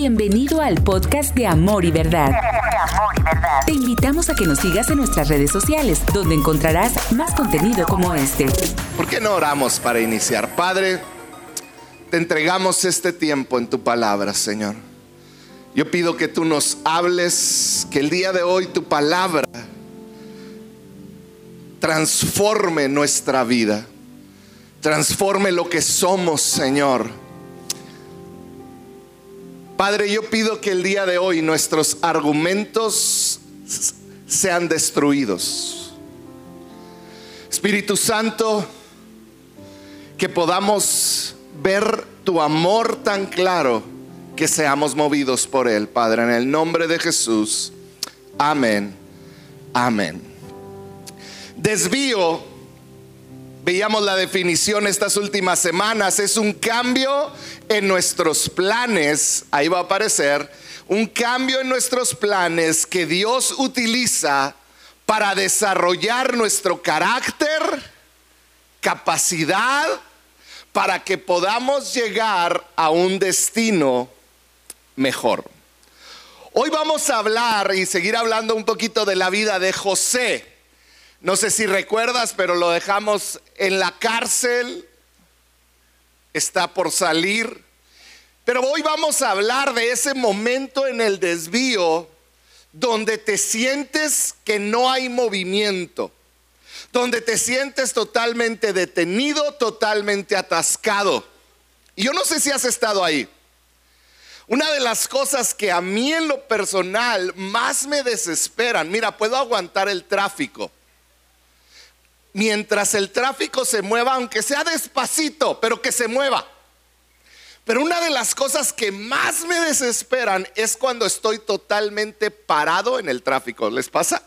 Bienvenido al podcast de Amor y Verdad. Te invitamos a que nos sigas en nuestras redes sociales, donde encontrarás más contenido como este. ¿Por qué no oramos para iniciar? Padre, te entregamos este tiempo en tu palabra, Señor. Yo pido que tú nos hables, que el día de hoy tu palabra transforme nuestra vida, transforme lo que somos, Señor Padre, yo pido que el día de hoy nuestros argumentos sean destruidos. Espíritu Santo, que podamos ver tu amor tan claro que seamos movidos por él, Padre, en el nombre de Jesús. Amén. Amén. Desvío veíamos la definición estas últimas semanas, es un cambio en nuestros planes, ahí va a aparecer, un cambio en nuestros planes que Dios utiliza para desarrollar nuestro carácter, capacidad, para que podamos llegar a un destino mejor. Hoy vamos a hablar y seguir hablando un poquito de la vida de José. No sé si recuerdas, pero lo dejamos en la cárcel. Está por salir. Pero hoy vamos a hablar de ese momento en el desvío donde te sientes que no hay movimiento, donde te sientes totalmente detenido, totalmente atascado. Y yo no sé si has estado ahí. Una de las cosas que a mí en lo personal más me desesperan, mira, puedo aguantar el tráfico, mientras el tráfico se mueva, aunque sea despacito, pero que se mueva. Pero una de las cosas que más me desesperan es cuando estoy totalmente parado en el tráfico. ¿Les pasa?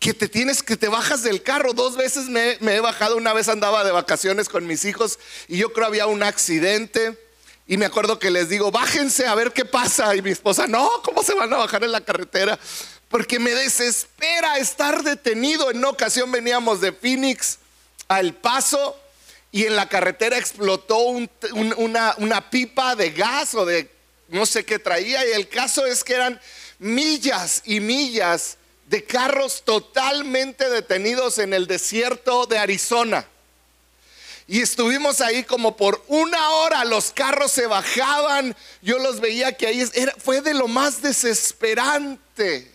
Que te tienes, que te bajas del carro. Dos veces me, he bajado. Una vez andaba de vacaciones con mis hijos y yo creo había un accidente. Y me acuerdo que les digo, bájense a ver qué pasa. Y mi esposa, no, ¿cómo se van a bajar en la carretera? Porque me desespera estar detenido. En una ocasión veníamos de Phoenix a El Paso y en la carretera explotó una, pipa de gas o de no sé qué traía y el caso es que eran millas y millas de carros totalmente detenidos en el desierto de Arizona. Y estuvimos ahí como por una hora, los carros se bajaban, yo los veía que ahí fue de lo más desesperante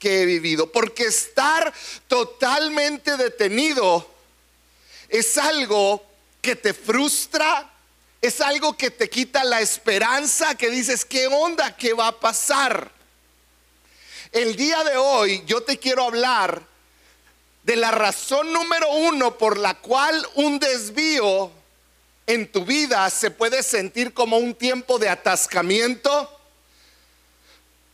que he vivido. Porque estar totalmente detenido es algo que te frustra, es algo que te quita la esperanza, que dices, ¿qué onda? ¿Qué va a pasar? El día de hoy yo te quiero hablar de la razón número uno por la cual un desvío en tu vida se puede sentir como un tiempo de atascamiento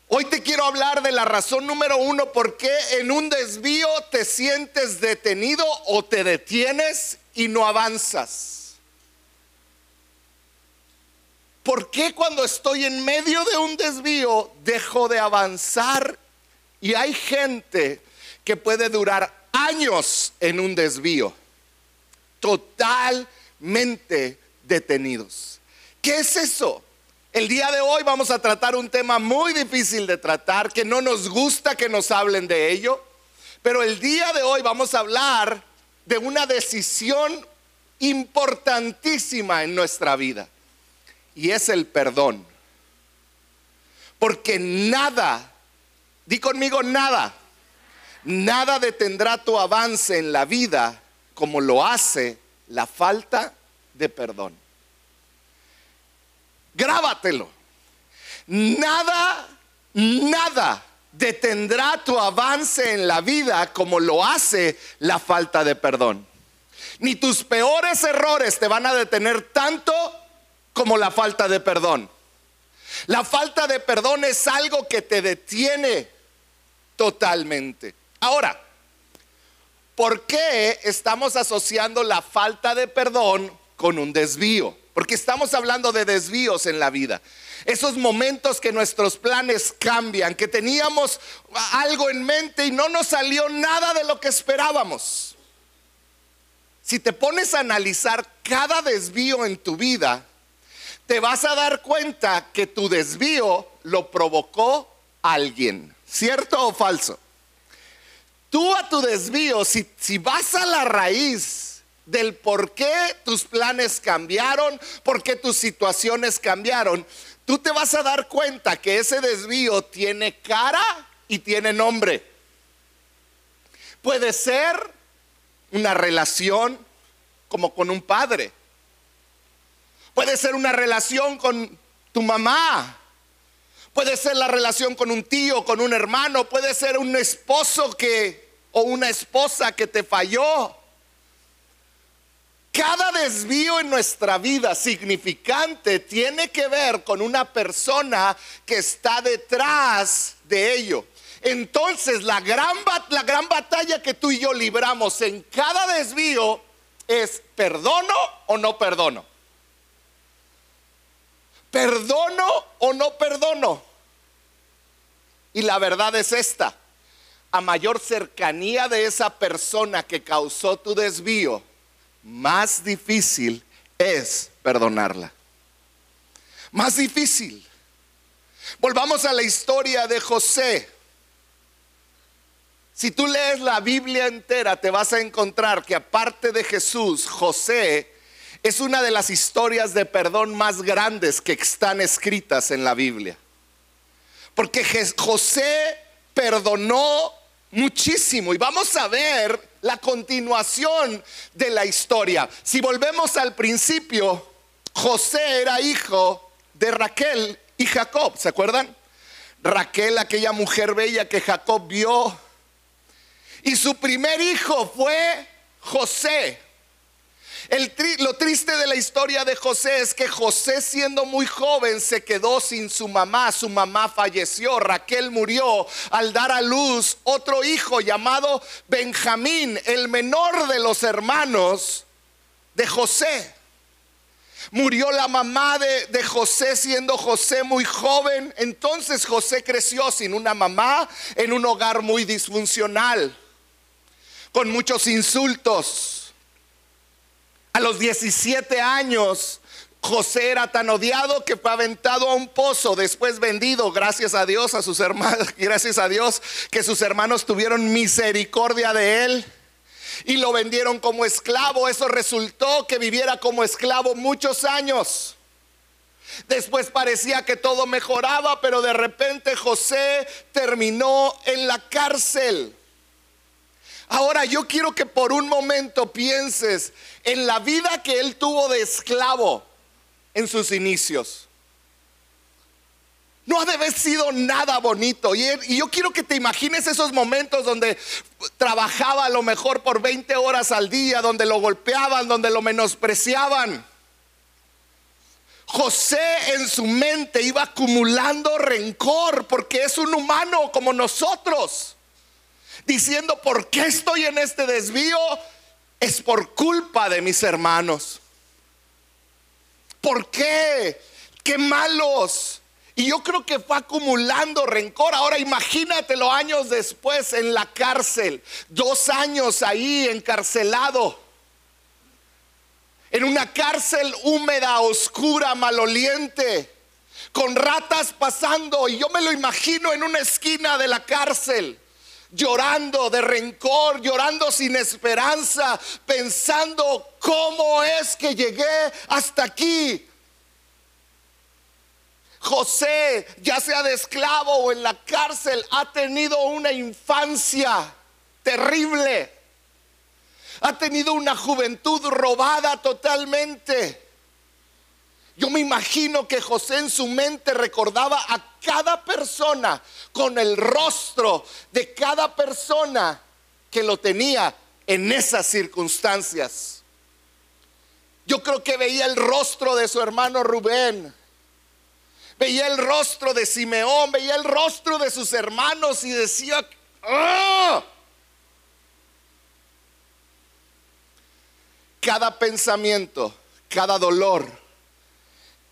Hoy te quiero hablar de la razón número uno por qué en un desvío te sientes detenido o te detienes y no avanzas. ¿Por qué cuando estoy en medio de un desvío dejo de avanzar? Y hay gente que puede durar años en un desvío, totalmente detenidos. ¿Qué es eso? El día de hoy vamos a tratar un tema muy difícil de tratar, que no nos gusta que nos hablen de ello, pero el día de hoy vamos a hablar de una decisión importantísima en nuestra vida, y es el perdón. Porque nada, di conmigo nada, nada detendrá tu avance en la vida como lo hace la falta de perdón. Grábatelo. Nada, nada detendrá tu avance en la vida como lo hace la falta de perdón. Ni tus peores errores te van a detener tanto como la falta de perdón. La falta de perdón es algo que te detiene totalmente. Ahora, ¿por qué estamos asociando la falta de perdón con un desvío? Porque estamos hablando de desvíos en la vida. Esos momentos que nuestros planes cambian, que teníamos algo en mente y no nos salió nada de lo que esperábamos. Si te pones a analizar cada desvío en tu vida, te vas a dar cuenta que tu desvío lo provocó alguien. ¿Cierto o falso? Tú a tu desvío, si, si vas a la raíz del por qué tus planes cambiaron, por qué tus situaciones cambiaron, tú te vas a dar cuenta que ese desvío tiene cara y tiene nombre. Puede ser una relación como con un padre. Puede ser una relación con tu mamá. Puede ser la relación con un tío, con un hermano. Puede ser un esposo que o una esposa que te falló. Cada desvío en nuestra vida significante tiene que ver con una persona que está detrás de ello. Entonces la gran, la gran batalla que tú y yo libramos en cada desvío es perdono o no perdono. ¿Perdono o no perdono? Y la verdad es esta. A mayor cercanía de esa persona que causó tu desvío, más difícil es perdonarla. Más difícil. Volvamos a la historia de José. Si tú lees la Biblia entera, te vas a encontrar que aparte de Jesús, José es una de las historias de perdón más grandes que están escritas en la Biblia. Porque José perdonó muchísimo y vamos a ver la continuación de la historia. Si volvemos al principio, José era hijo de Raquel y Jacob, ¿se acuerdan? Raquel, aquella mujer bella que Jacob vio. Y su primer hijo fue José lo triste de la historia de José es que José siendo muy joven se quedó sin su mamá, su mamá falleció, Raquel murió al dar a luz otro hijo llamado Benjamín, el menor de los hermanos de José. Murió la mamá de, José siendo José muy joven. Entonces José creció sin una mamá en un hogar muy disfuncional, con muchos insultos a los 17 años, José era tan odiado que fue aventado a un pozo, después vendido, gracias a Dios, a sus hermanos, gracias a Dios que sus hermanos tuvieron misericordia de él y lo vendieron como esclavo. Eso resultó que viviera como esclavo muchos años. Después parecía que todo mejoraba, pero de repente José terminó en la cárcel. Ahora yo quiero que por un momento pienses en la vida que él tuvo de esclavo en sus inicios. No ha de haber sido nada bonito. Y, yo quiero que te imagines esos momentos donde trabajaba a lo mejor por 20 horas al día, donde lo golpeaban, donde lo menospreciaban. José en su mente iba acumulando rencor porque es un humano como nosotros diciendo, ¿por qué estoy en este desvío? Es por culpa de mis hermanos. ¿Por qué? Qué malos. Y yo creo que fue acumulando rencor. Ahora imagínatelo años después en la cárcel. Dos años ahí encarcelado. En una cárcel húmeda, oscura, maloliente. Con ratas pasando. Y yo me lo imagino en una esquina de la cárcel llorando de rencor, llorando sin esperanza, pensando cómo es que llegué hasta aquí. José, ya sea de esclavo o en la cárcel, ha tenido una infancia terrible. Ha tenido una juventud robada totalmente. Yo me imagino que José en su mente recordaba a cada persona con el rostro de cada persona que lo tenía en esas circunstancias. Yo creo que veía el rostro de su hermano Rubén. Veía el rostro de Simeón, veía el rostro de sus hermanos y decía, ¡Ah! cada pensamiento, cada dolor,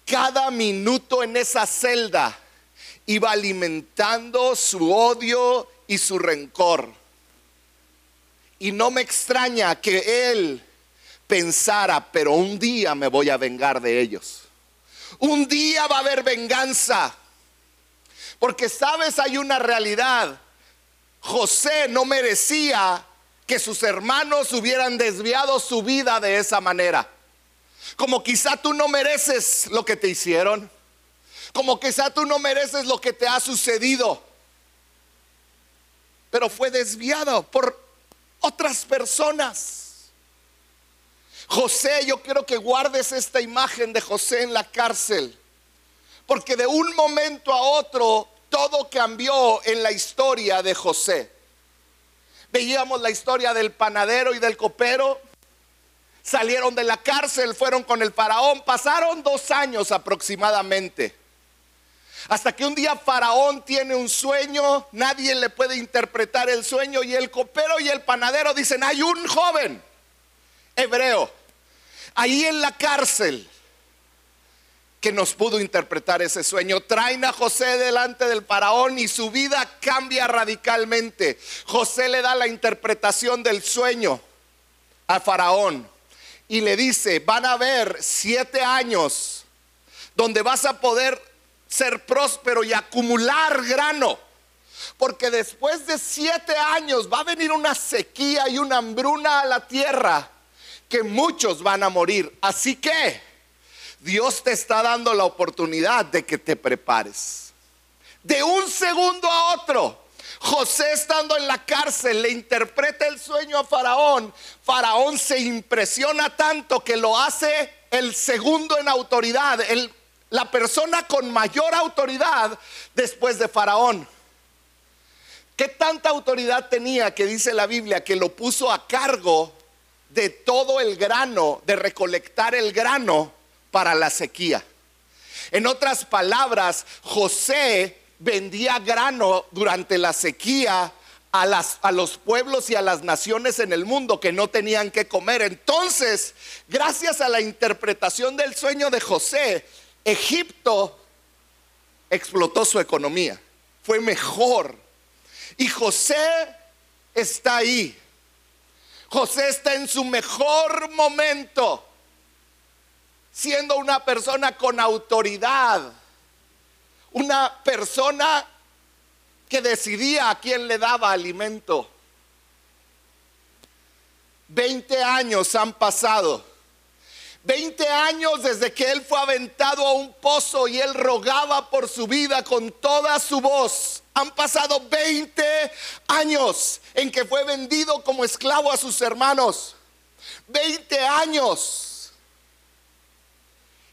cada minuto en esa celda iba alimentando su odio y su rencor. Y no me extraña que él pensara, pero un día me voy a vengar de ellos. Un día va a haber venganza. Porque sabes, hay una realidad. José no merecía que sus hermanos hubieran desviado su vida de esa manera. Como quizá tú no mereces lo que te hicieron. Como quizá tú no mereces lo que te ha sucedido. Pero fue desviado por otras personas. José, yo quiero que guardes esta imagen de José en la cárcel. Porque de un momento a otro todo cambió en la historia de José. Veíamos la historia del panadero y del copero. Salieron de la cárcel, fueron con el faraón. Pasaron dos años aproximadamente. Hasta que un día Faraón tiene un sueño, nadie le puede interpretar el sueño y el copero y el panadero dicen, hay un joven hebreo ahí en la cárcel que nos pudo interpretar ese sueño. Traen a José delante del faraón y su vida cambia radicalmente. José le da la interpretación del sueño al faraón y le dice, van a haber siete años donde vas a poder ser próspero y acumular grano. Porque después de siete años va a venir una sequía y una hambruna a la tierra que muchos van a morir. Así que Dios te está dando la oportunidad de que te prepares. De un segundo a otro, José estando en la cárcel le interpreta el sueño a Faraón. Faraón se impresiona tanto que lo hace el segundo en autoridad, la persona con mayor autoridad después de Faraón. ¿Qué tanta autoridad tenía que dice la Biblia que lo puso a cargo de todo el grano, de recolectar el grano para la sequía. En otras palabras, José vendía grano durante la sequía a, las, a, los pueblos y a las naciones en el mundo que no tenían que comer. Entonces, gracias a la interpretación del sueño de José, Egipto explotó su economía, fue mejor. Y José está ahí. José está en su mejor momento siendo una persona con autoridad, una persona que decidía a quién le daba alimento. Veinte años han pasado. Veinte años desde que él fue aventado a un pozo y él rogaba por su vida con toda su voz. Han pasado veinte años en que fue vendido como esclavo a sus hermanos. Veinte años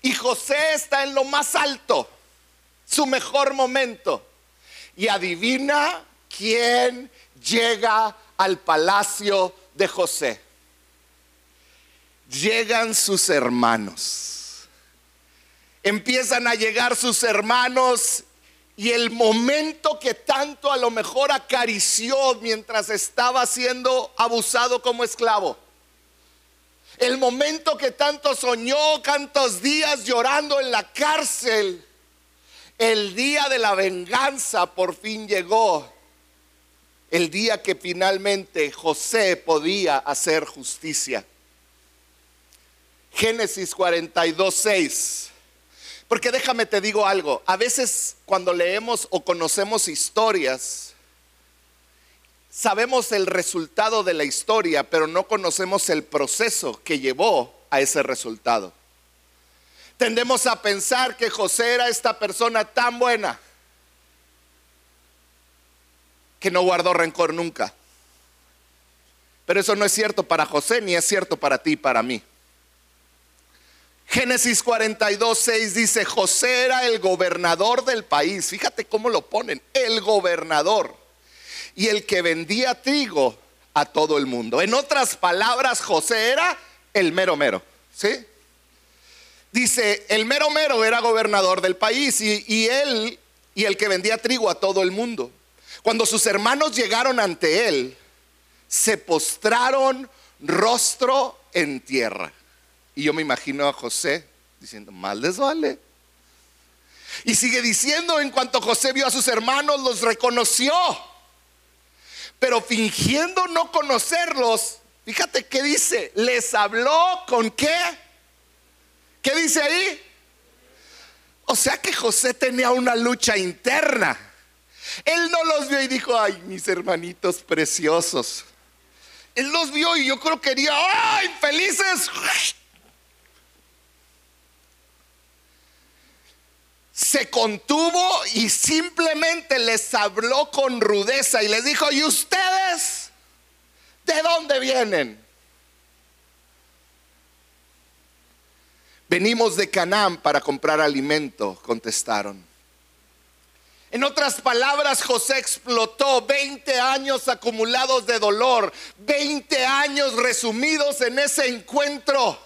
y José está en lo más alto, su mejor momento. Y adivina quién llega al palacio de José. Llegan sus hermanos. Empiezan a llegar sus hermanos y el momento que tanto a lo mejor acarició mientras estaba siendo abusado como esclavo el momento que tanto soñó, tantos días llorando en la cárcel, el día de la venganza por fin llegó. El día que finalmente José podía hacer justicia. Génesis 42, 6. Porque déjame te digo algo, a veces cuando leemos o conocemos historias, sabemos el resultado de la historia, pero no conocemos el proceso que llevó a ese resultado. Tendemos a pensar que José era esta persona tan buena que no guardó rencor nunca. Pero eso no es cierto para José, ni es cierto para ti y para mí. Génesis 42, 6 dice, José era el gobernador del país. Fíjate cómo lo ponen, el gobernador y el que vendía trigo a todo el mundo. En otras palabras, José era el mero mero. ¿Sí? Dice, el mero mero era gobernador del país y, él y el que vendía trigo a todo el mundo. Cuando sus hermanos llegaron ante él, se postraron rostro en tierra. Y yo me imagino a José diciendo, mal les vale. Y sigue diciendo, en cuanto José vio a sus hermanos, los reconoció pero fingiendo no conocerlos, fíjate qué dice, les habló con qué. ¿Qué dice ahí? O sea que José tenía una lucha interna. Él no los vio y dijo, ay, mis hermanitos preciosos. Él los vio y yo creo que quería, ay, felices. Se contuvo y simplemente les habló con rudeza y les dijo, ¿y ustedes de dónde vienen? Venimos de Canaán para comprar alimento, contestaron. En otras palabras, José explotó 20 años acumulados de dolor, 20 años resumidos en ese encuentro.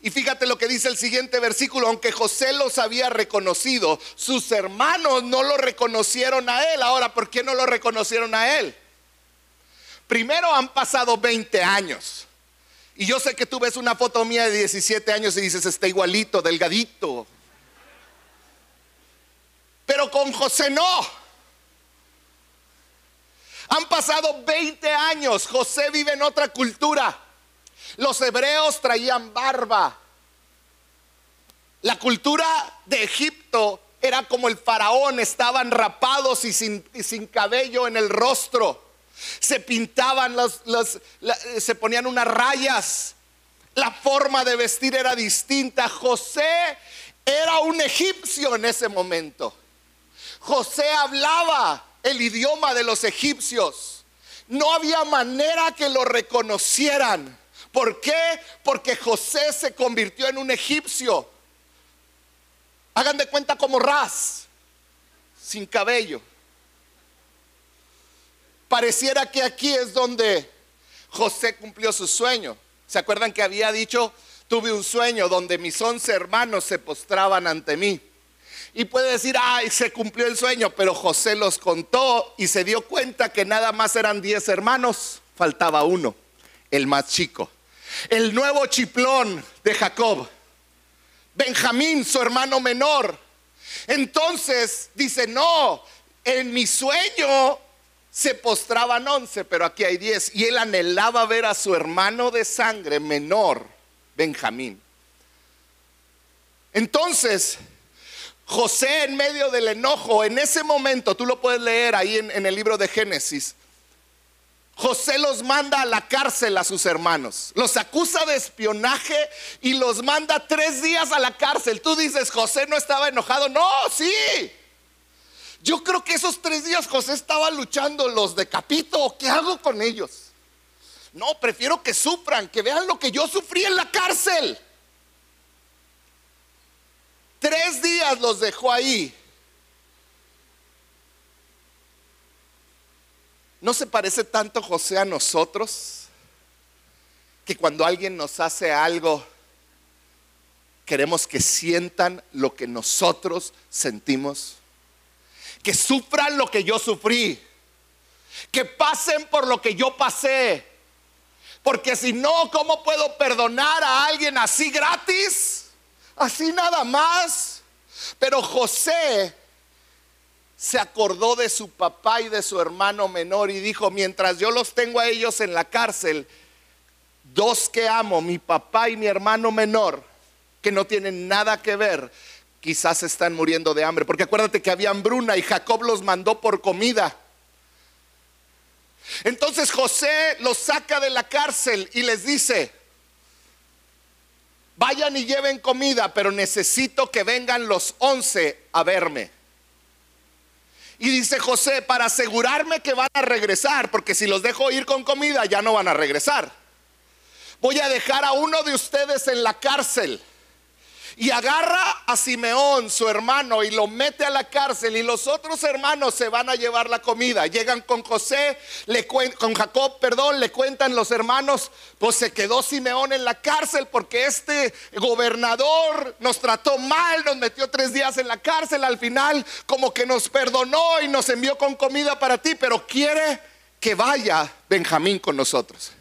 Y fíjate lo que dice el siguiente versículo, aunque José los había reconocido, sus hermanos no lo reconocieron a él. Ahora, ¿por qué no lo reconocieron a él? Primero han pasado 20 años. Y yo sé que tú ves una foto mía de 17 años y dices, está igualito, delgadito. Pero con José no. Han pasado 20 años. José vive en otra cultura. Los hebreos traían barba. La cultura de Egipto era como el faraón, estaban rapados y sin, sin cabello en el rostro se pintaban las, se ponían unas rayas. La forma de vestir era distinta. José era un egipcio en ese momento. José hablaba el idioma de los egipcios. No había manera que lo reconocieran. ¿Por qué? Porque José se convirtió en un egipcio. Hagan de cuenta como Ras, sin cabello. Pareciera que aquí es donde José cumplió su sueño. ¿Se acuerdan que había dicho, tuve un sueño donde mis once hermanos se postraban ante mí? Y puede decir, ay, se cumplió el sueño, pero José los contó y se dio cuenta que nada más eran diez hermanos, faltaba uno, el más chico. El nuevo chiplón de Jacob, Benjamín, su hermano menor. Entonces dice, no, en mi sueño se postraban once, pero aquí hay diez. Y él anhelaba ver a su hermano de sangre menor, Benjamín. Entonces, José en medio del enojo, en ese momento, tú lo puedes leer ahí en, el libro de Génesis, José los manda a la cárcel a sus hermanos, los acusa de espionaje y los manda tres días a la cárcel. Tú dices, José no estaba enojado, no, sí. Yo creo que esos tres días José estaba luchando, los decapito, ¿qué hago con ellos? No, prefiero que sufran, que vean lo que yo sufrí en la cárcel. Tres días los dejó ahí. ¿No se parece tanto José a nosotros? Que cuando alguien nos hace algo, queremos que sientan lo que nosotros sentimos que sufran lo que yo sufrí, que pasen por lo que yo pasé. Porque si no, ¿cómo puedo perdonar a alguien así gratis? Así nada más. Pero José se acordó de su papá y de su hermano menor y dijo, mientras yo los tengo a ellos en la cárcel, dos que amo, mi papá y mi hermano menor, que no tienen nada que ver, quizás están muriendo de hambre. Porque acuérdate que había hambruna y Jacob los mandó por comida. Entonces José los saca de la cárcel y les dice, vayan y lleven comida, pero necesito que vengan los once a verme. Y dice José, para asegurarme que van a regresar, porque si los dejo ir con comida ya no van a regresar. Voy a dejar a uno de ustedes en la cárcel y agarra a Simeón, su hermano, y lo mete a la cárcel. Y los otros hermanos se van a llevar la comida. Llegan con José, le con Jacob, perdón, le cuentan los hermanos, pues se quedó Simeón en la cárcel porque este gobernador nos trató mal, nos metió tres días en la cárcel. Al final, como que nos perdonó y nos envió con comida para ti, pero quiere que vaya Benjamín con nosotros.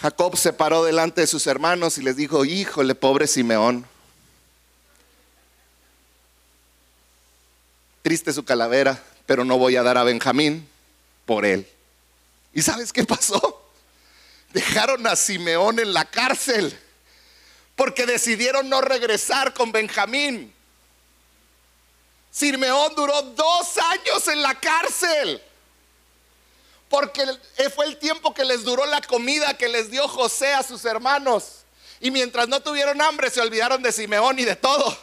Jacob se paró delante de sus hermanos y les dijo, híjole, pobre Simeón. Triste su calavera, pero no voy a dar a Benjamín por él. ¿Y sabes qué pasó? Dejaron a Simeón en la cárcel porque decidieron no regresar con Benjamín. Simeón duró dos años en la cárcel. Porque fue el tiempo que les duró la comida que les dio José a sus hermanos. Y mientras no tuvieron hambre, se olvidaron de Simeón y de todo.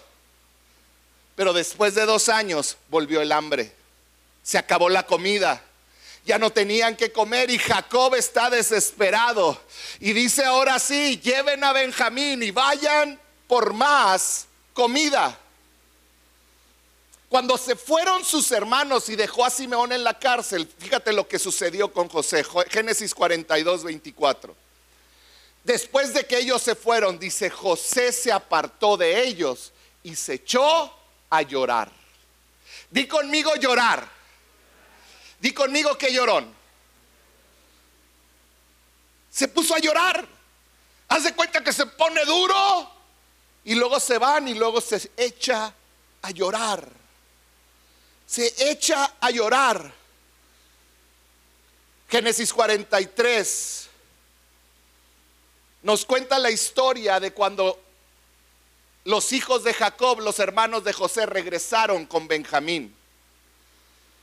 Pero después de dos años volvió el hambre. Se acabó la comida. Ya no tenían que comer y Jacob está desesperado. Y dice ahora sí, lleven a Benjamín y vayan por más comida. Cuando se fueron sus hermanos y dejó a Simeón en la cárcel, fíjate lo que sucedió con José, Génesis 42, 24. Después de que ellos se fueron, dice, José se apartó de ellos y se echó a llorar. Di conmigo llorar. Di conmigo que llorón. Se puso a llorar. Haz de cuenta que se pone duro y luego se van y luego se echa a llorar se echa a llorar. Génesis 43 nos cuenta la historia de cuando los hijos de Jacob, los hermanos de José, regresaron con Benjamín.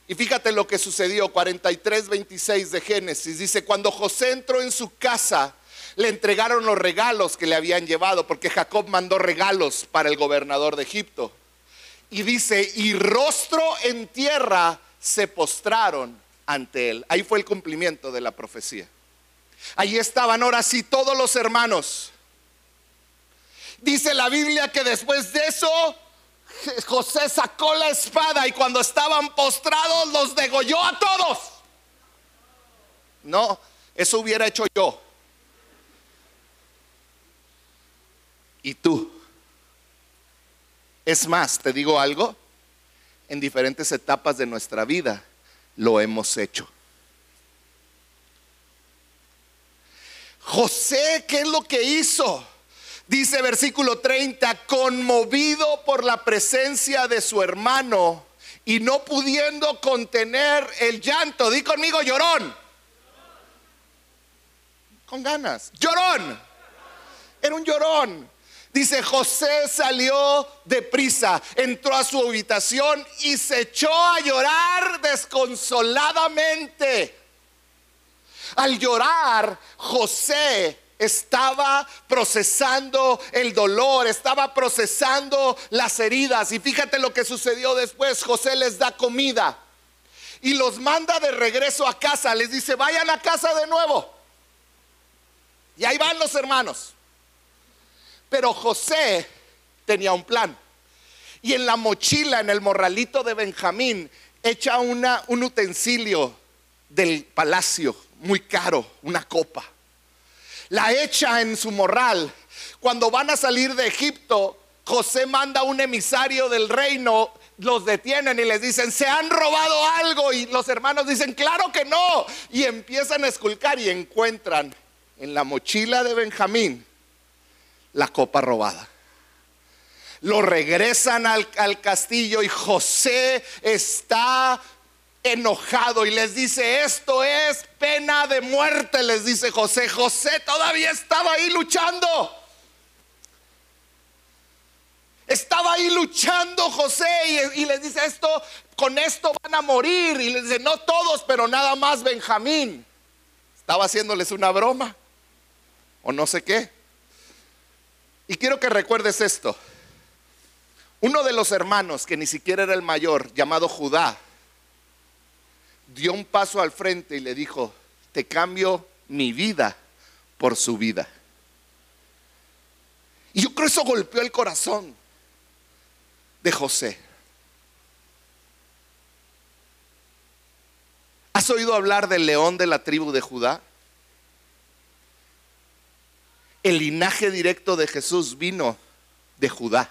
Y fíjate lo que sucedió, 43, 26 de Génesis. Dice, cuando José entró en su casa, le entregaron los regalos que le habían llevado, porque Jacob mandó regalos para el gobernador de Egipto. Y dice, y rostro en tierra se postraron ante él. Ahí fue el cumplimiento de la profecía. Ahí estaban ahora sí todos los hermanos. Dice la Biblia que después de eso José sacó la espada y cuando estaban postrados los degolló a todos. No, eso hubiera hecho yo. ¿Y tú? Es más, te digo algo, en diferentes etapas de nuestra vida lo hemos hecho. José, ¿qué es lo que hizo? Dice versículo 30, conmovido por la presencia de su hermano y no pudiendo contener el llanto. Di conmigo, llorón. Con ganas. Llorón. Era un llorón. Dice, José salió de prisa, entró a su habitación y se echó a llorar desconsoladamente. Al llorar, José estaba procesando el dolor, estaba procesando las heridas. Y fíjate lo que sucedió después. José les da comida y los manda de regreso a casa. Les dice, vayan a casa de nuevo. Y ahí van los hermanos. Pero José tenía un plan. Y en la mochila, en el morralito de Benjamín, echa una, un utensilio del palacio, muy caro, una copa. La echa en su morral. Cuando van a salir de Egipto, José manda un emisario del reino, los detienen y les dicen, se han robado algo. Y los hermanos dicen, claro que no. Y empiezan a esculcar y encuentran en la mochila de Benjamín la copa robada. Lo regresan al, castillo y José está enojado y les dice, esto es pena de muerte, les dice José. José todavía estaba ahí luchando. Estaba ahí luchando José y, y, les dice esto, con esto van a morir. Y les dice, no todos, pero nada más Benjamín. Estaba haciéndoles una broma o no sé qué. Y quiero que recuerdes esto. Uno de los hermanos, que ni siquiera era el mayor, llamado Judá, dio un paso al frente y le dijo, te cambio mi vida por su vida. Y yo creo que eso golpeó el corazón de José. ¿Has oído hablar del león de la tribu de Judá? El linaje directo de Jesús vino de Judá,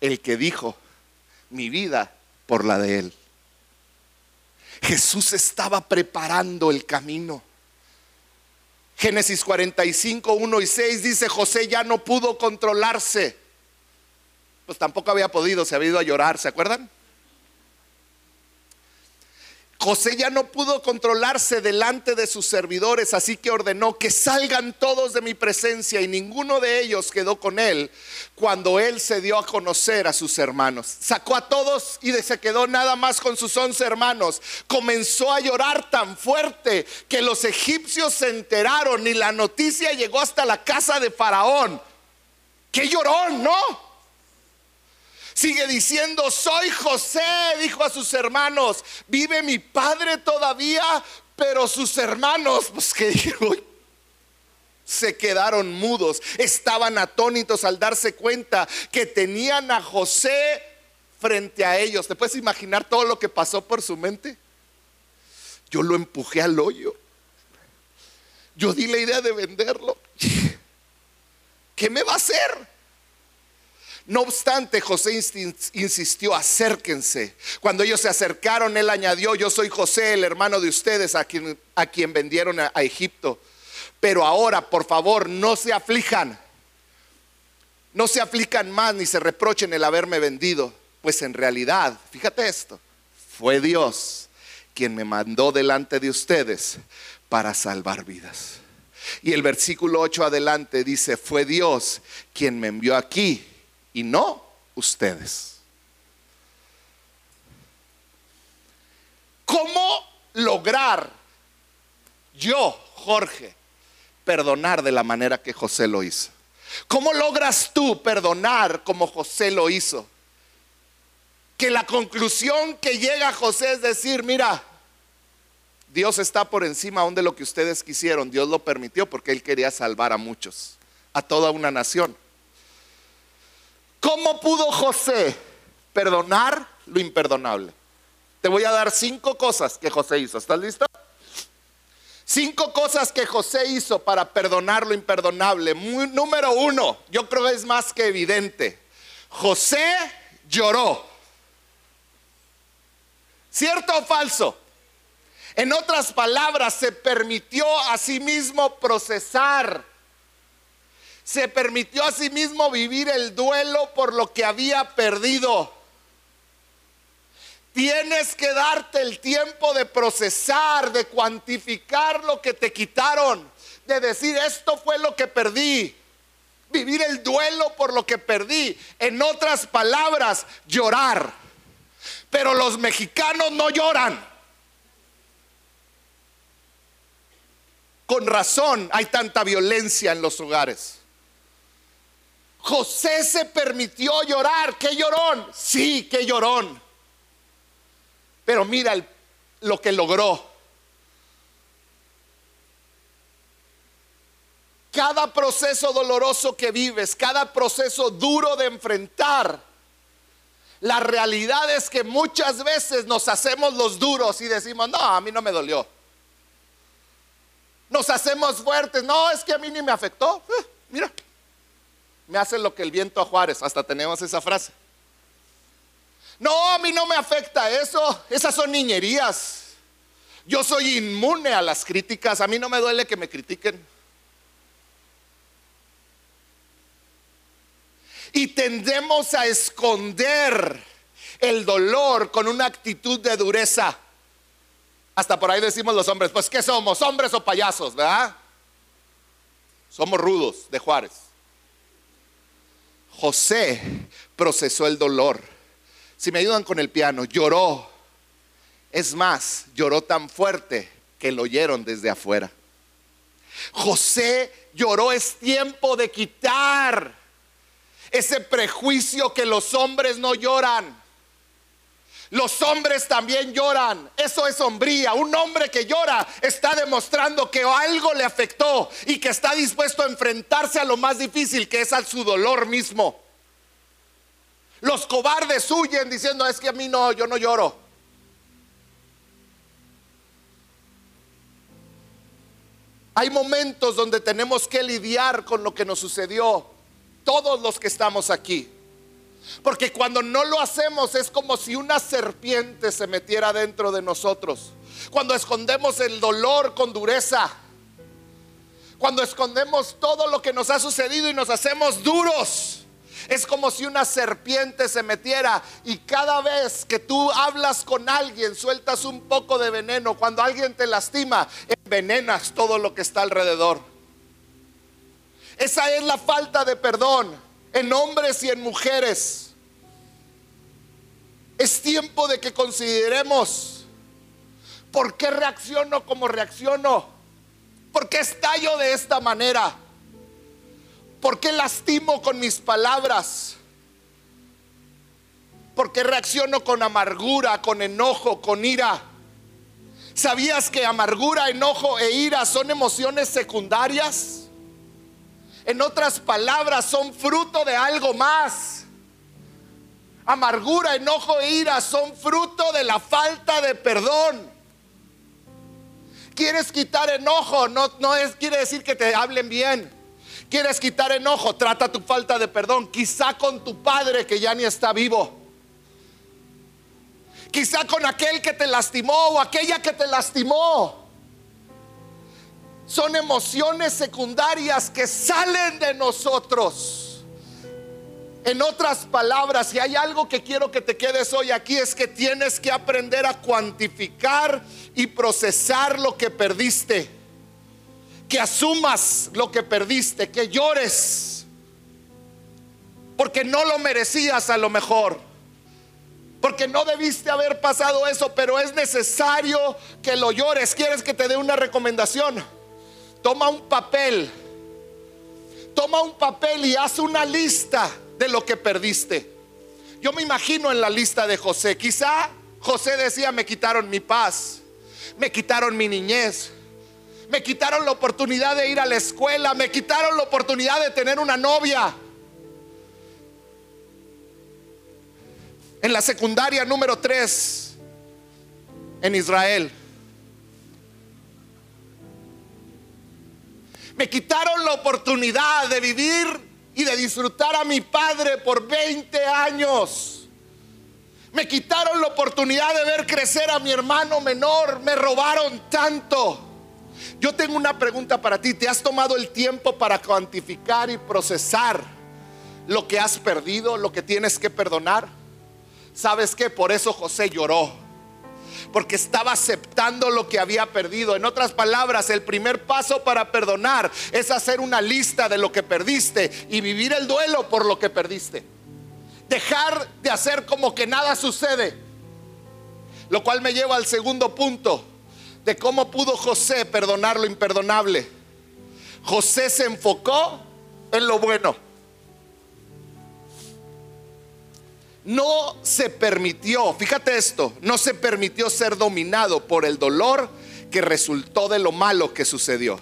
el que dijo, mi vida por la de él. Jesús estaba preparando el camino. Génesis 45, 1 y 6 dice, José ya no pudo controlarse. Pues tampoco había podido, se había ido a llorar, ¿se acuerdan? José ya no pudo controlarse delante de sus servidores, así que ordenó que salgan todos de mi presencia y ninguno de ellos quedó con él cuando él se dio a conocer a sus hermanos. Sacó a todos y se quedó nada más con sus once hermanos. Comenzó a llorar tan fuerte que los egipcios se enteraron y la noticia llegó hasta la casa de Faraón. ¡Qué llorón, no! Sigue diciendo, soy José, dijo a sus hermanos, vive mi padre todavía, pero sus hermanos, pues que dijo, se quedaron mudos, estaban atónitos al darse cuenta que tenían a José frente a ellos. ¿Te puedes imaginar todo lo que pasó por su mente? Yo lo empujé al hoyo. Yo di la idea de venderlo. ¿Qué me va a hacer? No obstante, José insistió, acérquense. Cuando ellos se acercaron, él añadió, yo soy José, el hermano de ustedes, a quien, a quien vendieron a, Egipto. Pero ahora, por favor, no se aflijan. No se aflican más ni se reprochen el haberme vendido. Pues en realidad, fíjate esto, fue Dios quien me mandó delante de ustedes para salvar vidas. Y el versículo 8 adelante dice, fue Dios quien me envió aquí y no ustedes. ¿Cómo lograr yo, Jorge, perdonar de la manera que José lo hizo? ¿Cómo logras tú perdonar como José lo hizo? Que la conclusión que llega José es decir, mira, Dios está por encima aún de lo que ustedes quisieron. Dios lo permitió porque Él quería salvar a muchos, a toda una nación. ¿Cómo pudo José perdonar lo imperdonable? Te voy a dar cinco cosas que José hizo. ¿Estás listo? Cinco cosas que José hizo para perdonar lo imperdonable. número uno, yo creo que es más que evidente. José lloró. ¿Cierto o falso? En otras palabras, se permitió a sí mismo procesar se permitió a sí mismo vivir el duelo por lo que había perdido. Tienes que darte el tiempo de procesar, de cuantificar lo que te quitaron, de decir esto fue lo que perdí. Vivir el duelo por lo que perdí. En otras palabras, llorar. Pero los mexicanos no lloran. Con razón hay tanta violencia en los hogares. José se permitió llorar. ¿Qué llorón? Sí, qué llorón. Pero mira lo que logró. Cada proceso doloroso que vives, cada proceso duro de enfrentar, la realidad es que muchas veces nos hacemos los duros y decimos, no, a mí no me dolió. Nos hacemos fuertes, no, es que a mí ni me afectó. Eh, mira, me hace lo que el viento a Juárez. Hasta tenemos esa frase. No, a mí no me afecta eso. Esas son niñerías. Yo soy inmune a las críticas. A mí no me duele que me critiquen. Y tendemos a esconder el dolor con una actitud de dureza. Hasta por ahí decimos los hombres, pues ¿qué somos? ¿Hombres o payasos? ¿Verdad? Somos rudos de Juárez. José procesó el dolor. Si me ayudan con el piano, lloró. Es más, lloró tan fuerte que lo oyeron desde afuera. José lloró, es tiempo de quitar ese prejuicio que los hombres no lloran. Los hombres también lloran. Eso es hombría. Un hombre que llora está demostrando que algo le afectó y que está dispuesto a enfrentarse a lo más difícil, que es a su dolor mismo. Los cobardes huyen diciendo, es que a mí no, yo no lloro. Hay momentos donde tenemos que lidiar con lo que nos sucedió, todos los que estamos aquí. Porque cuando no lo hacemos es como si una serpiente se metiera dentro de nosotros. Cuando escondemos el dolor con dureza. Cuando escondemos todo lo que nos ha sucedido y nos hacemos duros. Es como si una serpiente se metiera y cada vez que tú hablas con alguien sueltas un poco de veneno. Cuando alguien te lastima, envenenas todo lo que está alrededor. Esa es la falta de perdón en hombres y en mujeres. Es tiempo de que consideremos por qué reacciono como reacciono. ¿Por qué estallo de esta manera? ¿Por qué lastimo con mis palabras? ¿Por qué reacciono con amargura, con enojo, con ira? ¿Sabías que amargura, enojo e ira son emociones secundarias? En otras palabras, son fruto de algo más. Amargura, enojo e ira son fruto de la falta de perdón. ¿Quieres quitar enojo? No, no es, quiere decir que te hablen bien. ¿Quieres quitar enojo? Trata tu falta de perdón. Quizá con tu padre que ya ni está vivo. Quizá con aquel que te lastimó o aquella que te lastimó. Son emociones secundarias que salen de nosotros. En otras palabras, si hay algo que quiero que te quedes hoy aquí es que tienes que aprender a cuantificar y procesar lo que perdiste que asumas lo que perdiste, que llores, porque no lo merecías a lo mejor, porque no debiste haber pasado eso, pero es necesario que lo llores. ¿Quieres que te dé una recomendación? Toma un papel, toma un papel y haz una lista de lo que perdiste. Yo me imagino en la lista de José, quizá José decía, me quitaron mi paz, me quitaron mi niñez, me quitaron la oportunidad de ir a la escuela, me quitaron la oportunidad de tener una novia. En la secundaria número 3 en Israel. Me quitaron la oportunidad de vivir y de disfrutar a mi padre por 20 años. Me quitaron la oportunidad de ver crecer a mi hermano menor. Me robaron tanto. Yo tengo una pregunta para ti. ¿Te has tomado el tiempo para cuantificar y procesar lo que has perdido, lo que tienes que perdonar? ¿Sabes qué? Por eso José lloró. Porque estaba aceptando lo que había perdido. En otras palabras, el primer paso para perdonar es hacer una lista de lo que perdiste y vivir el duelo por lo que perdiste. Dejar de hacer como que nada sucede. Lo cual me lleva al segundo punto de cómo pudo José perdonar lo imperdonable. José se enfocó en lo bueno. No se permitió, fíjate esto, no se permitió ser dominado por el dolor que resultó de lo malo que sucedió.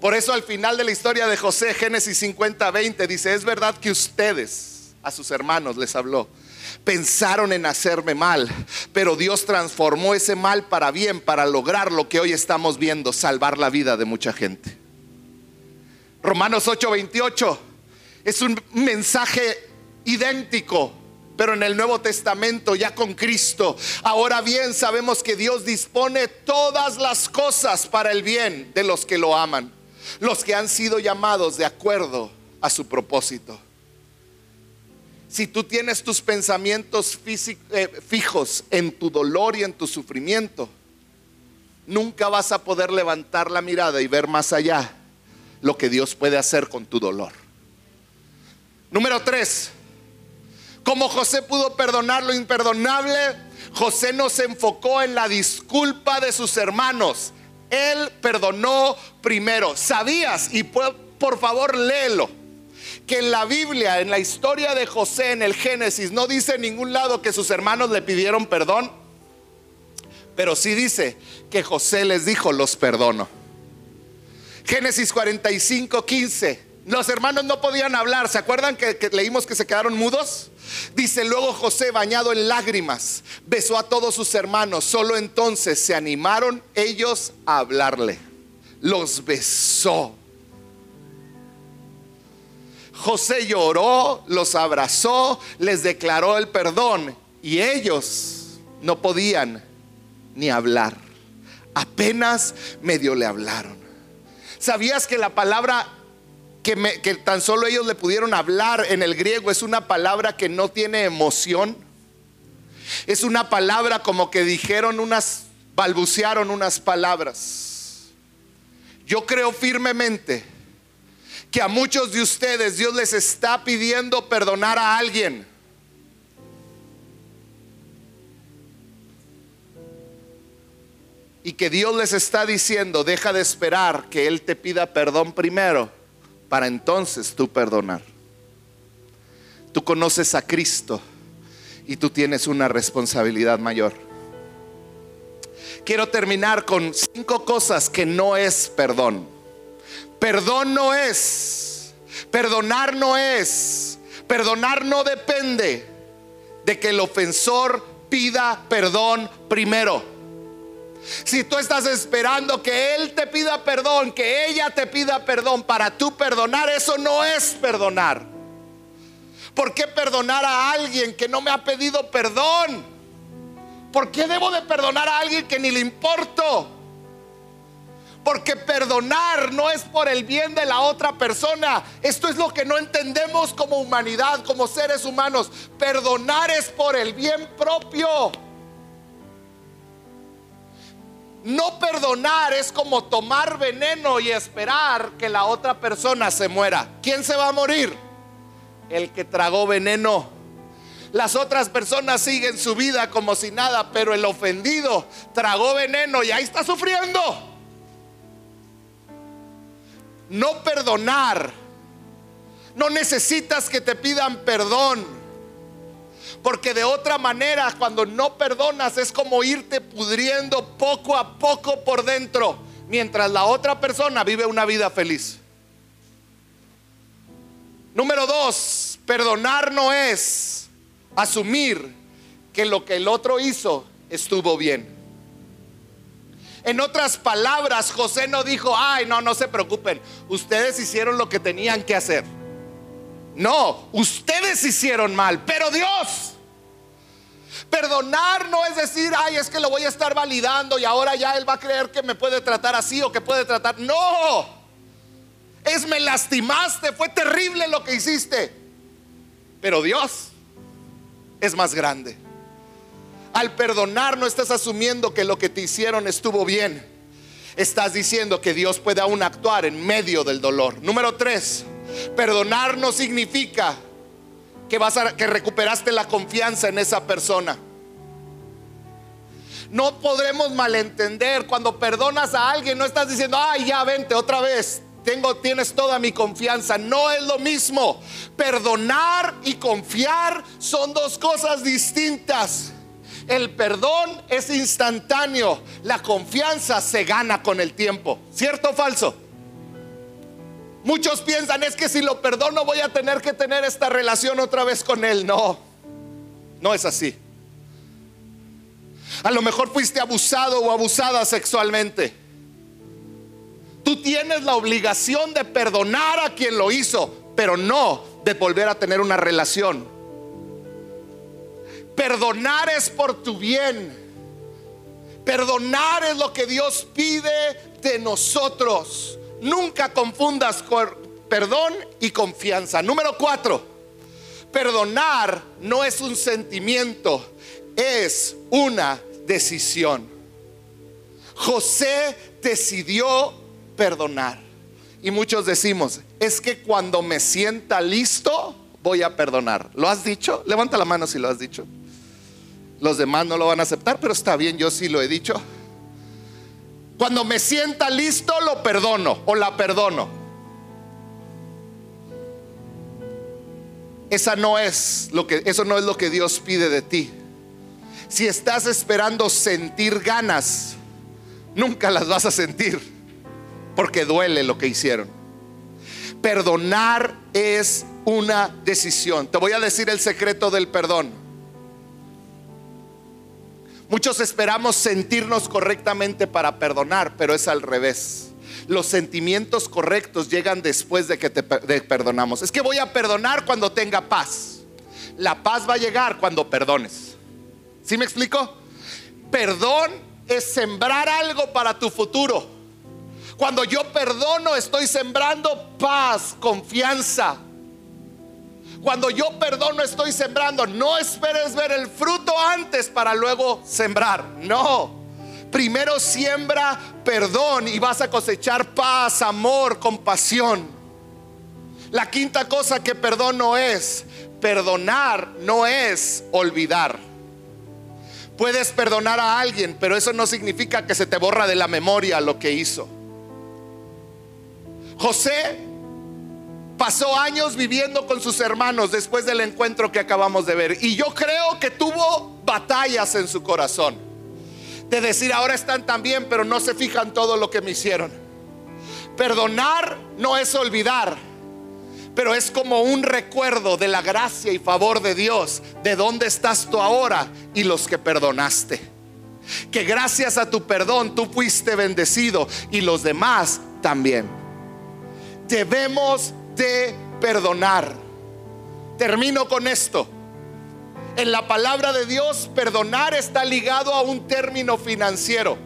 Por eso al final de la historia de José, Génesis 50, 20, dice, es verdad que ustedes, a sus hermanos les habló, pensaron en hacerme mal, pero Dios transformó ese mal para bien, para lograr lo que hoy estamos viendo, salvar la vida de mucha gente. Romanos 8:28 es un mensaje idéntico, pero en el Nuevo Testamento, ya con Cristo. Ahora bien, sabemos que Dios dispone todas las cosas para el bien de los que lo aman, los que han sido llamados de acuerdo a su propósito si tú tienes tus pensamientos eh, fijos en tu dolor y en tu sufrimiento, nunca vas a poder levantar la mirada y ver más allá lo que Dios puede hacer con tu dolor. Número tres, como José pudo perdonar lo imperdonable, José no se enfocó en la disculpa de sus hermanos. Él perdonó primero. ¿Sabías? Y por favor léelo que en la Biblia, en la historia de José, en el Génesis, no dice en ningún lado que sus hermanos le pidieron perdón, pero sí dice que José les dijo, los perdono. Génesis 45, 15. Los hermanos no podían hablar. ¿Se acuerdan que, leímos que se quedaron mudos? Dice luego José, bañado en lágrimas, besó a todos sus hermanos. Solo entonces se animaron ellos a hablarle. Los besó. José lloró, los abrazó, les declaró el perdón y ellos no podían ni hablar. Apenas medio le hablaron. ¿Sabías que la palabra que, tan solo ellos le pudieron hablar en el griego. Es una palabra que no tiene emoción. Es una palabra como que dijeron unas, balbucearon unas palabras. Yo creo firmemente que a muchos de ustedes Dios les está pidiendo perdonar a alguien. Y que Dios les está diciendo, deja de esperar que Él te pida perdón primero para entonces tú perdonar. Tú conoces a Cristo y tú tienes una responsabilidad mayor. Quiero terminar con cinco cosas que no es perdón. Perdón no es, perdonar no es, perdonar no depende de que el ofensor pida perdón primero. Si tú estás esperando que Él te pida perdón, que ella te pida perdón para tú perdonar, eso no es perdonar. ¿Por qué perdonar a alguien que no me ha pedido perdón? ¿Por qué debo de perdonar a alguien que ni le importo? Porque perdonar no es por el bien de la otra persona. Esto es lo que no entendemos como humanidad, como seres humanos. Perdonar es por el bien propio. No perdonar es como tomar veneno y esperar que la otra persona se muera. ¿Quién se va a morir? El que tragó veneno. Las otras personas siguen su vida como si nada, pero el ofendido tragó veneno y ahí está sufriendo. No perdonar. No necesitas que te pidan perdón. Porque de otra manera, cuando no perdonas, es como irte pudriendo poco a poco por dentro, mientras la otra persona vive una vida feliz. Número dos, perdonar no es asumir que lo que el otro hizo estuvo bien. En otras palabras, José no dijo, ay, no, no se preocupen, ustedes hicieron lo que tenían que hacer. No, ustedes hicieron mal, pero Dios. Perdonar no es decir, ay, es que lo voy a estar validando y ahora ya él va a creer que me puede tratar así o que puede tratar. No, es me lastimaste, fue terrible lo que hiciste. Pero Dios es más grande. Al perdonar no estás asumiendo que lo que te hicieron estuvo bien. Estás diciendo que Dios puede aún actuar en medio del dolor. Número tres, Perdonar no significa que vas a que recuperaste la confianza en esa persona. No podremos malentender cuando perdonas a alguien, no estás diciendo, "Ay, ya vente otra vez." Tengo, tienes toda mi confianza. No es lo mismo. Perdonar y confiar son dos cosas distintas. El perdón es instantáneo. La confianza se gana con el tiempo. ¿Cierto o falso? Muchos piensan, es que si lo perdono voy a tener que tener esta relación otra vez con él. No, no es así. A lo mejor fuiste abusado o abusada sexualmente. Tú tienes la obligación de perdonar a quien lo hizo, pero no de volver a tener una relación. Perdonar es por tu bien. Perdonar es lo que Dios pide de nosotros. Nunca confundas perdón y confianza. Número cuatro, perdonar no es un sentimiento, es una decisión. José decidió perdonar. Y muchos decimos, es que cuando me sienta listo, voy a perdonar. ¿Lo has dicho? Levanta la mano si lo has dicho. Los demás no lo van a aceptar, pero está bien, yo sí lo he dicho. Cuando me sienta listo, lo perdono o la perdono. Esa no es lo que, eso no es lo que Dios pide de ti. Si estás esperando sentir ganas, nunca las vas a sentir, porque duele lo que hicieron. Perdonar es una decisión. Te voy a decir el secreto del perdón. Muchos esperamos sentirnos correctamente para perdonar, pero es al revés. Los sentimientos correctos llegan después de que te perdonamos. Es que voy a perdonar cuando tenga paz. La paz va a llegar cuando perdones. ¿Sí me explico? Perdón es sembrar algo para tu futuro. Cuando yo perdono, estoy sembrando paz, confianza. Cuando yo perdono, estoy sembrando. No esperes ver el fruto antes para luego sembrar. No. Primero siembra perdón y vas a cosechar paz, amor, compasión. La quinta cosa que perdón no es, perdonar no es olvidar. Puedes perdonar a alguien, pero eso no significa que se te borra de la memoria lo que hizo. José pasó años viviendo con sus hermanos después del encuentro que acabamos de ver. Y yo creo que tuvo batallas en su corazón. De decir, ahora están tan bien, pero no se fijan todo lo que me hicieron. Perdonar no es olvidar pero es como un recuerdo de la gracia y favor de Dios, de dónde estás tú ahora y los que perdonaste. Que gracias a tu perdón tú fuiste bendecido y los demás también. Debemos de perdonar. Termino con esto. En la palabra de Dios, perdonar está ligado a un término financiero.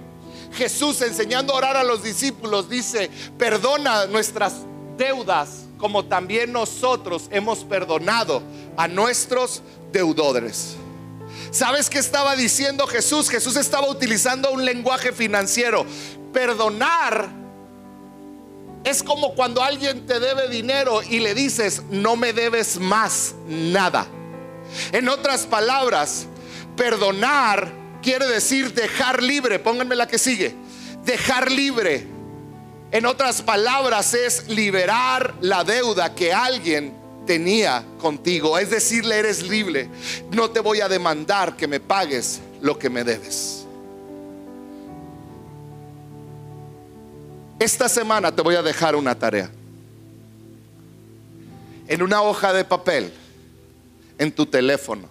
Jesús enseñando a orar a los discípulos dice, perdona nuestras deudas como también nosotros hemos perdonado a nuestros deudores. ¿Sabes qué estaba diciendo Jesús? Jesús estaba utilizando un lenguaje financiero. Perdonar es como cuando alguien te debe dinero y le dices, no me debes más nada. En otras palabras, perdonar quiere decir dejar libre. Pónganme la que sigue. Dejar libre en otras palabras, es liberar la deuda que alguien tenía contigo. Es decirle, eres libre. No te voy a demandar que me pagues lo que me debes. Esta semana te voy a dejar una tarea. En una hoja de papel, en tu teléfono,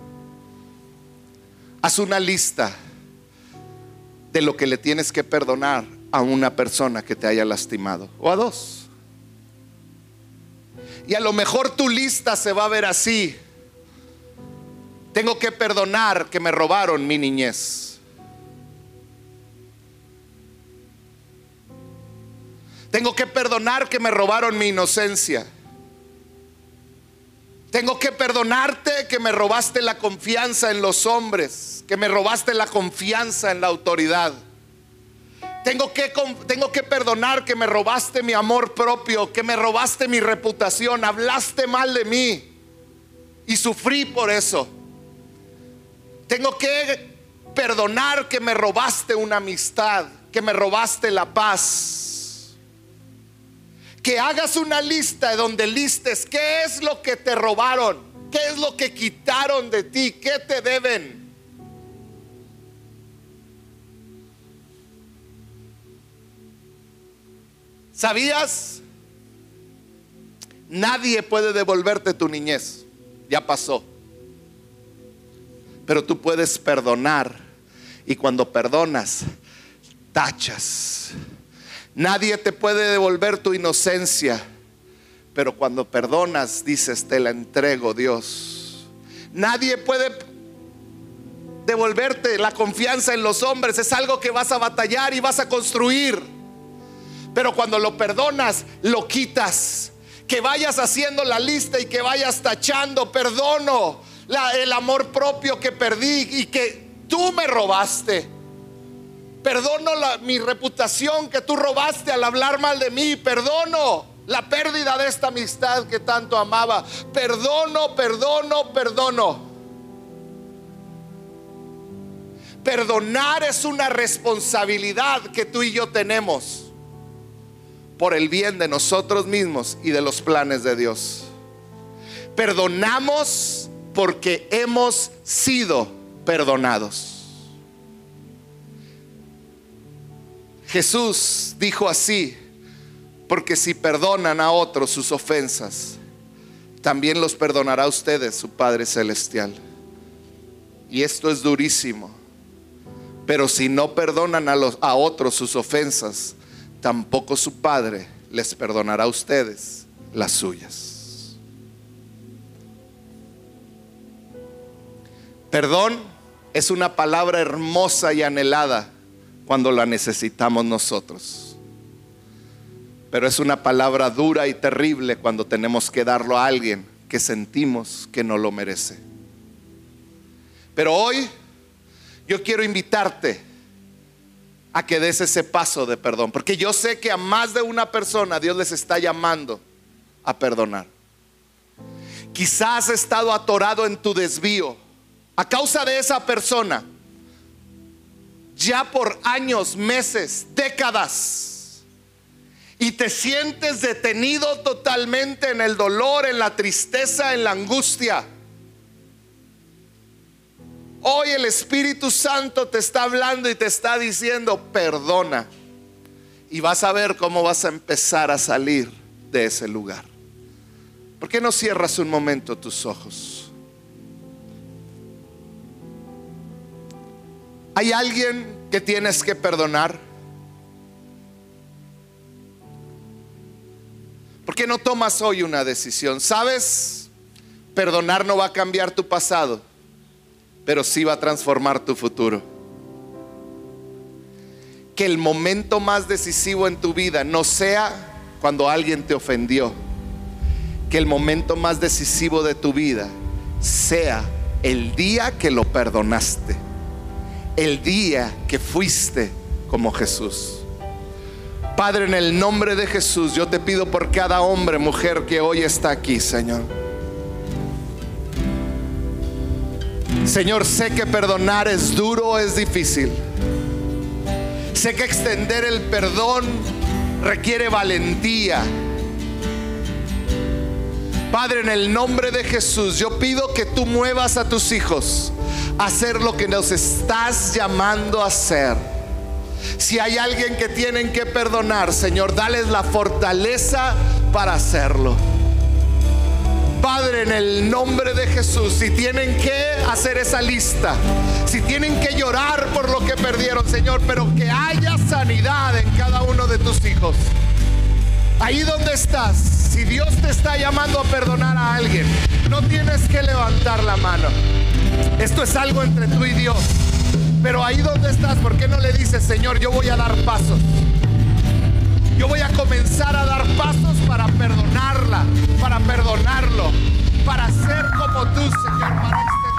haz una lista de lo que le tienes que perdonar a una persona que te haya lastimado o a dos. Y a lo mejor tu lista se va a ver así. Tengo que perdonar que me robaron mi niñez. Tengo que perdonar que me robaron mi inocencia. Tengo que perdonarte que me robaste la confianza en los hombres, que me robaste la confianza en la autoridad. Tengo que, tengo que perdonar que me robaste mi amor propio, que me robaste mi reputación, hablaste mal de mí y sufrí por eso. Tengo que perdonar que me robaste una amistad, que me robaste la paz. Que hagas una lista donde listes qué es lo que te robaron, qué es lo que quitaron de ti, qué te deben. ¿Sabías? Nadie puede devolverte tu niñez. Ya pasó. Pero tú puedes perdonar. Y cuando perdonas, tachas. Nadie te puede devolver tu inocencia. Pero cuando perdonas, dices, te la entrego, Dios. Nadie puede devolverte la confianza en los hombres. Es algo que vas a batallar y vas a construir. Pero cuando lo perdonas, lo quitas. Que vayas haciendo la lista y que vayas tachando, perdono el amor propio que perdí y que tú me robaste. Perdono mi reputación que tú robaste al hablar mal de mí. Perdono la pérdida de esta amistad que tanto amaba. Perdono, perdono, perdono. Perdonar es una responsabilidad que tú y yo tenemos por el bien de nosotros mismos y de los planes de Dios. Perdonamos porque hemos sido perdonados. Jesús dijo así, porque si perdonan a otros sus ofensas, también los perdonará a ustedes su Padre Celestial. Y esto es durísimo. Pero si no perdonan a, los, a otros sus ofensas, tampoco su Padre les perdonará a ustedes las suyas. Perdón es una palabra hermosa y anhelada cuando la necesitamos nosotros. Pero es una palabra dura y terrible cuando tenemos que darlo a alguien que sentimos que no lo merece. Pero hoy yo quiero invitarte a que des ese paso de perdón, porque yo sé que a más de una persona Dios les está llamando a perdonar. Quizás has estado atorado en tu desvío a causa de esa persona, ya por años, meses, décadas, y te sientes detenido totalmente en el dolor, en la tristeza, en la angustia. Hoy el Espíritu Santo te está hablando y te está diciendo, perdona. Y vas a ver cómo vas a empezar a salir de ese lugar. ¿Por qué no cierras un momento tus ojos? ¿Hay alguien que tienes que perdonar? ¿Por qué no tomas hoy una decisión? ¿Sabes? Perdonar no va a cambiar tu pasado, pero sí va a transformar tu futuro. Que el momento más decisivo en tu vida no sea cuando alguien te ofendió. Que el momento más decisivo de tu vida sea el día que lo perdonaste. El día que fuiste como Jesús. Padre, en el nombre de Jesús, yo te pido por cada hombre, mujer que hoy está aquí, Señor. Señor, sé que perdonar es duro, es difícil. Sé que extender el perdón requiere valentía. Padre, en el nombre de Jesús, yo pido que tú muevas a tus hijos hacer lo que nos estás llamando a hacer. Si hay alguien que tienen que perdonar, Señor, dales la fortaleza para hacerlo. Padre, en el nombre de Jesús, si tienen que hacer esa lista, si tienen que llorar por lo que perdieron, Señor, pero que haya sanidad en cada uno de tus hijos. Ahí donde estás, si Dios te está llamando a perdonar a alguien, no tienes que levantar la mano. Esto es algo entre tú y Dios. Pero ahí donde estás, ¿por qué no le dices, Señor, yo voy a dar pasos? Yo voy a comenzar a dar pasos para perdonarla, para perdonarlo, para ser como tú, Señor.